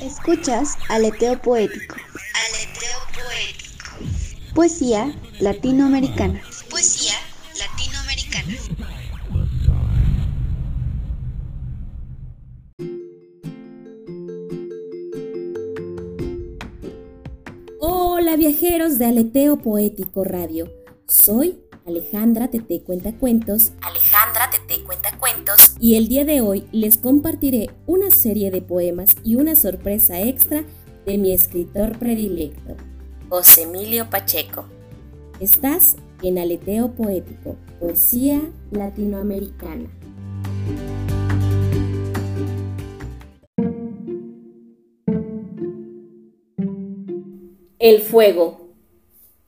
Escuchas Aleteo Poético. Aleteo Poético. Poesía latinoamericana. Poesía latinoamericana. Hola viajeros de Aleteo Poético Radio. Soy Alejandra Tete Cuenta Cuentos. Alejandra Tete Cuenta Cuentos. Y el día de hoy les compartiré una serie de poemas y una sorpresa extra de mi escritor predilecto, José Emilio Pacheco. Estás en Aleteo Poético, poesía latinoamericana. El fuego.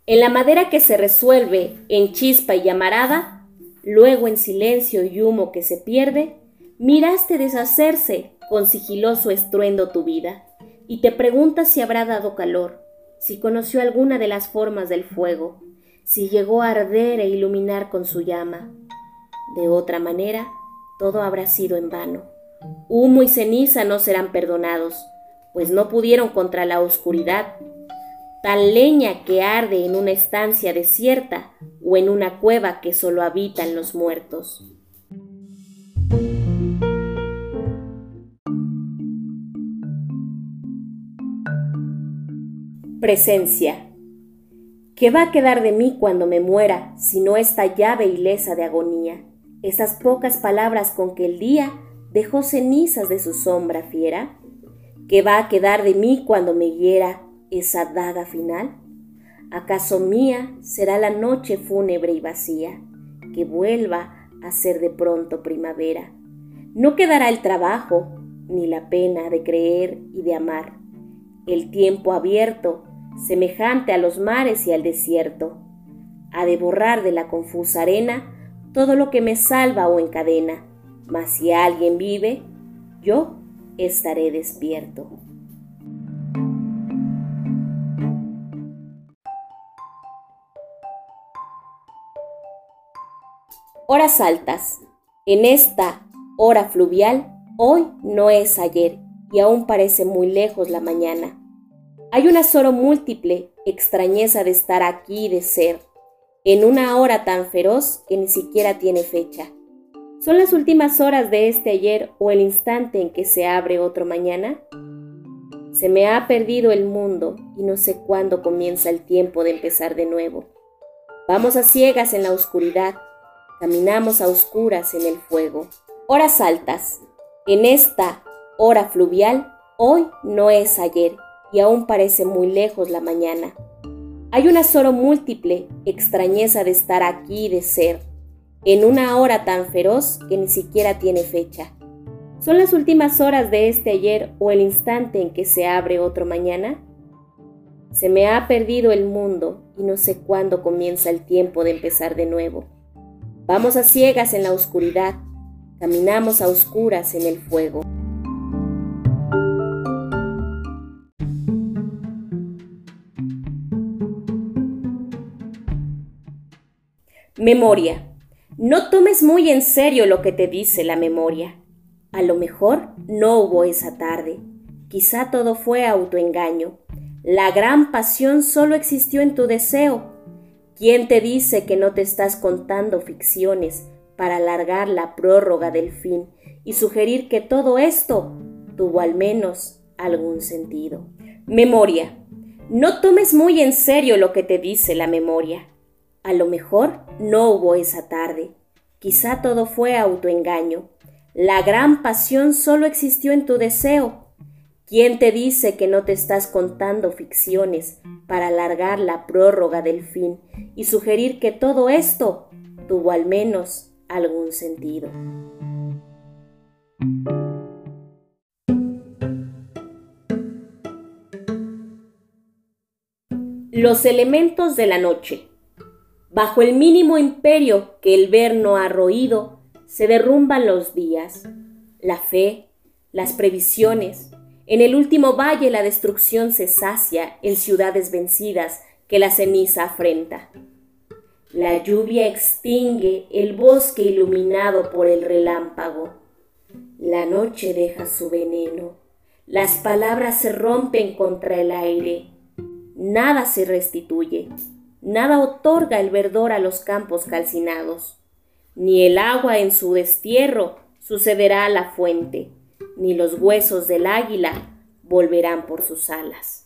En la madera que se resuelve en chispa y llamarada, luego en silencio y humo que se pierde, miraste deshacerse con sigiloso estruendo tu vida, y te preguntas si habrá dado calor, si conoció alguna de las formas del fuego, si llegó a arder e iluminar con su llama. De otra manera, todo habrá sido en vano. Humo y ceniza no serán perdonados, pues no pudieron contra la oscuridad tal leña que arde en una estancia desierta o en una cueva que solo habitan los muertos. Presencia. ¿Qué va a quedar de mí cuando me muera si no esta llave ilesa de agonía? Esas pocas palabras con que el día dejó cenizas de su sombra fiera. ¿Qué va a quedar de mí cuando me hiera esa daga final? ¿Acaso mía será la noche fúnebre y vacía, que vuelva a ser de pronto primavera? No quedará el trabajo, ni la pena de creer y de amar, el tiempo abierto, semejante a los mares y al desierto, ha de borrar de la confusa arena todo lo que me salva o encadena, mas si alguien vive, yo estaré despierto. Horas altas. En esta hora fluvial, hoy no es ayer y aún parece muy lejos la mañana. Hay un azoro múltiple, extrañeza de estar aquí y de ser, en una hora tan feroz que ni siquiera tiene fecha. ¿Son las últimas horas de este ayer o el instante en que se abre otro mañana? Se me ha perdido el mundo y no sé cuándo comienza el tiempo de empezar de nuevo. Vamos a ciegas en la oscuridad, Caminamos a oscuras en el fuego. Horas altas. En esta hora fluvial, hoy no es ayer y aún parece muy lejos la mañana. Hay un azoro múltiple, extrañeza de estar aquí y de ser, en una hora tan feroz que ni siquiera tiene fecha. ¿Son las últimas horas de este ayer o el instante en que se abre otro mañana? Se me ha perdido el mundo y no sé cuándo comienza el tiempo de empezar de nuevo. Vamos a ciegas en la oscuridad, caminamos a oscuras en el fuego. Memoria. No tomes muy en serio lo que te dice la memoria. A lo mejor no hubo esa tarde. Quizá todo fue autoengaño. La gran pasión solo existió en tu deseo ¿Quién te dice que no te estás contando ficciones para alargar la prórroga del fin y sugerir que todo esto tuvo al menos algún sentido? Memoria. No tomes muy en serio lo que te dice la memoria. A lo mejor no hubo esa tarde. Quizá todo fue autoengaño. La gran pasión solo existió en tu deseo ¿Quién te dice que no te estás contando ficciones para alargar la prórroga del fin y sugerir que todo esto tuvo al menos algún sentido? Los elementos de la noche. Bajo el mínimo imperio que el ver no ha roído, se derrumban los días, la fe, las previsiones, en el último valle la destrucción se sacia en ciudades vencidas que la ceniza afrenta. La lluvia extingue el bosque iluminado por el relámpago. La noche deja su veneno. Las palabras se rompen contra el aire. Nada se restituye. Nada otorga el verdor a los campos calcinados. Ni el agua en su destierro sucederá a la fuente, ni los huesos del águila volverán por sus alas.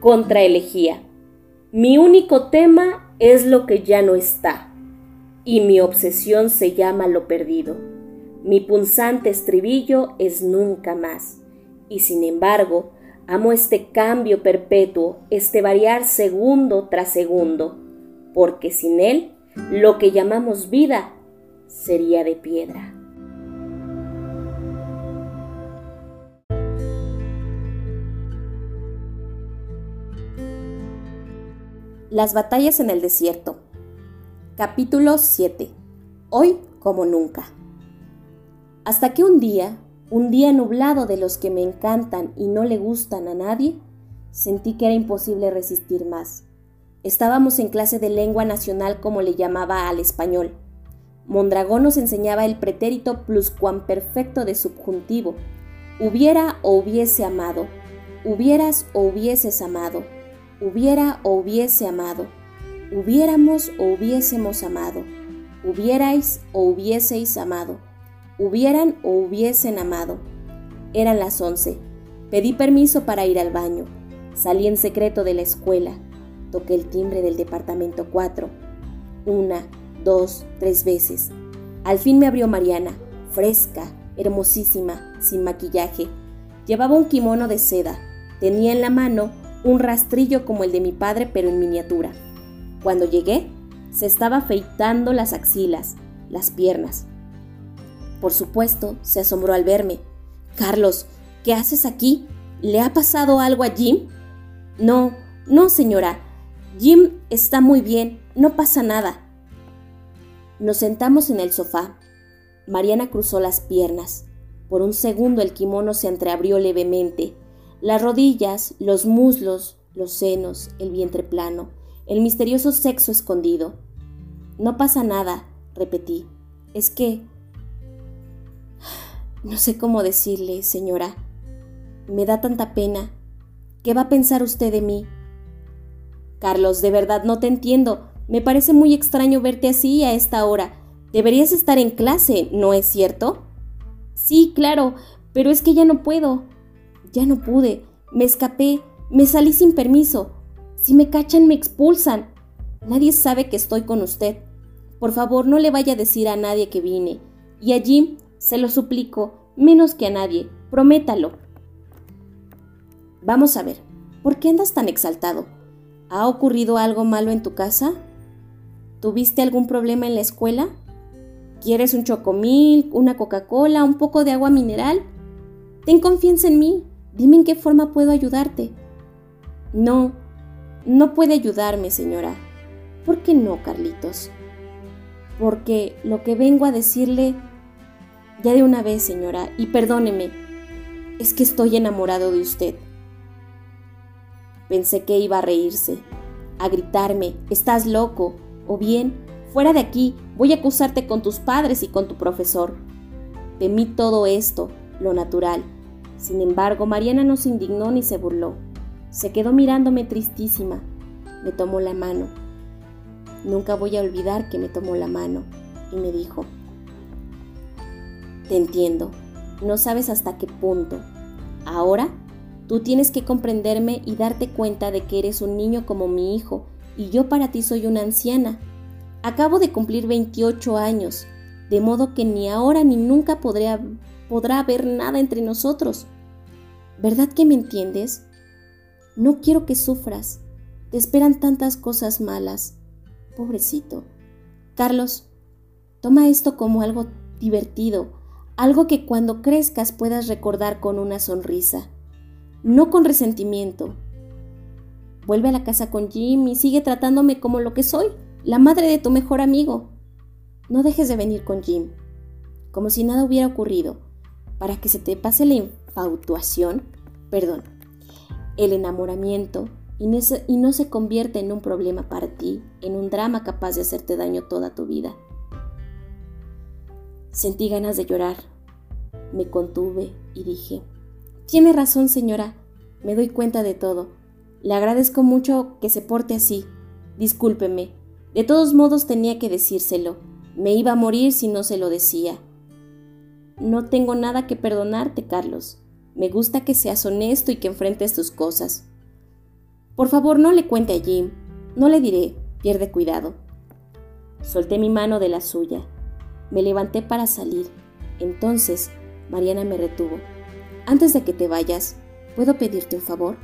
Contra elegía. Mi único tema es lo que ya no está, y mi obsesión se llama lo perdido. Mi punzante estribillo es nunca más, y sin embargo, amo este cambio perpetuo, este variar segundo tras segundo, porque sin él, lo que llamamos vida sería de piedra. Las batallas en el desierto. Capítulo 7. Hoy como nunca. Hasta que un día, un día nublado de los que me encantan y no le gustan a nadie, sentí que era imposible resistir más. Estábamos en clase de lengua nacional como le llamaba al español. Mondragón nos enseñaba el pretérito pluscuamperfecto de subjuntivo. Hubiera o hubiese amado. Hubieras o hubieses amado hubiera o hubiese amado, hubiéramos o hubiésemos amado, hubierais o hubieseis amado, hubieran o hubiesen amado. Eran las once. Pedí permiso para ir al baño. Salí en secreto de la escuela. Toqué el timbre del departamento 4. Una, dos, tres veces. Al fin me abrió Mariana, fresca, hermosísima, sin maquillaje. Llevaba un kimono de seda. Tenía en la mano un rastrillo como el de mi padre pero en miniatura. Cuando llegué, se estaba afeitando las axilas, las piernas. Por supuesto, se asombró al verme. Carlos, ¿qué haces aquí? ¿Le ha pasado algo a Jim? No, no, señora. Jim está muy bien, no pasa nada. Nos sentamos en el sofá. Mariana cruzó las piernas. Por un segundo el kimono se entreabrió levemente las rodillas, los muslos, los senos, el vientre plano, el misterioso sexo escondido. No pasa nada, repetí. Es que... No sé cómo decirle, señora. Me da tanta pena. ¿Qué va a pensar usted de mí? Carlos, de verdad no te entiendo. Me parece muy extraño verte así a esta hora. Deberías estar en clase, ¿no es cierto? Sí, claro, pero es que ya no puedo. Ya no pude, me escapé, me salí sin permiso. Si me cachan, me expulsan. Nadie sabe que estoy con usted. Por favor, no le vaya a decir a nadie que vine. Y a Jim, se lo suplico, menos que a nadie. Prométalo. Vamos a ver, ¿por qué andas tan exaltado? ¿Ha ocurrido algo malo en tu casa? ¿Tuviste algún problema en la escuela? ¿Quieres un chocomil, una Coca-Cola, un poco de agua mineral? Ten confianza en mí. Dime en qué forma puedo ayudarte. No, no puede ayudarme, señora. ¿Por qué no, Carlitos? Porque lo que vengo a decirle ya de una vez, señora, y perdóneme, es que estoy enamorado de usted. Pensé que iba a reírse, a gritarme, estás loco, o bien, fuera de aquí, voy a acusarte con tus padres y con tu profesor. Temí todo esto, lo natural, sin embargo, Mariana no se indignó ni se burló. Se quedó mirándome tristísima. Me tomó la mano. Nunca voy a olvidar que me tomó la mano y me dijo, Te entiendo, no sabes hasta qué punto. Ahora, tú tienes que comprenderme y darte cuenta de que eres un niño como mi hijo y yo para ti soy una anciana. Acabo de cumplir 28 años, de modo que ni ahora ni nunca podrá haber nada entre nosotros. ¿Verdad que me entiendes? No quiero que sufras. Te esperan tantas cosas malas. Pobrecito. Carlos, toma esto como algo divertido, algo que cuando crezcas puedas recordar con una sonrisa, no con resentimiento. Vuelve a la casa con Jim y sigue tratándome como lo que soy, la madre de tu mejor amigo. No dejes de venir con Jim, como si nada hubiera ocurrido, para que se te pase la infatuación, perdón, el enamoramiento y no, se, y no se convierte en un problema para ti, en un drama capaz de hacerte daño toda tu vida. Sentí ganas de llorar. Me contuve y dije, Tiene razón, señora, me doy cuenta de todo. Le agradezco mucho que se porte así. Discúlpeme. De todos modos tenía que decírselo. Me iba a morir si no se lo decía. No tengo nada que perdonarte, Carlos. Me gusta que seas honesto y que enfrentes tus cosas. Por favor, no le cuente a Jim. No le diré. Pierde cuidado. Solté mi mano de la suya. Me levanté para salir. Entonces, Mariana me retuvo. Antes de que te vayas, ¿puedo pedirte un favor?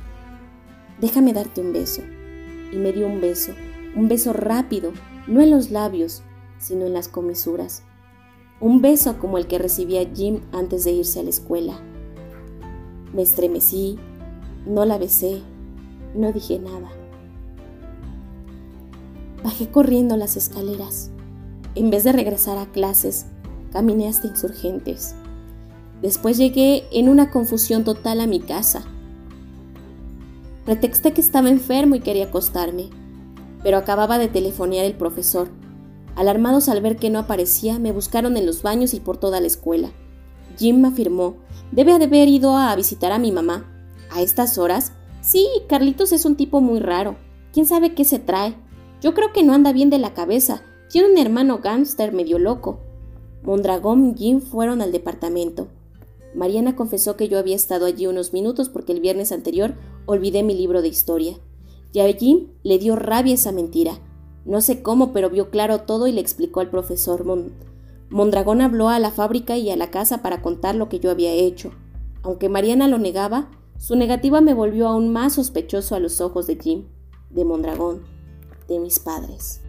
Déjame darte un beso. Y me dio un beso, un beso rápido, no en los labios, sino en las comisuras. Un beso como el que recibía Jim antes de irse a la escuela. Me estremecí, no la besé, no dije nada. Bajé corriendo las escaleras. En vez de regresar a clases, caminé hasta insurgentes. Después llegué en una confusión total a mi casa. Pretexté que estaba enfermo y quería acostarme, pero acababa de telefonear el profesor. Alarmados al ver que no aparecía, me buscaron en los baños y por toda la escuela. Jim me afirmó, debe haber ido a visitar a mi mamá. ¿A estas horas? Sí, Carlitos es un tipo muy raro. ¿Quién sabe qué se trae? Yo creo que no anda bien de la cabeza. Tiene un hermano gángster medio loco. Mondragón y Jim fueron al departamento. Mariana confesó que yo había estado allí unos minutos porque el viernes anterior olvidé mi libro de historia. Y a Jim le dio rabia esa mentira. No sé cómo, pero vio claro todo y le explicó al profesor. Mondragón habló a la fábrica y a la casa para contar lo que yo había hecho. Aunque Mariana lo negaba, su negativa me volvió aún más sospechoso a los ojos de Jim, de Mondragón, de mis padres.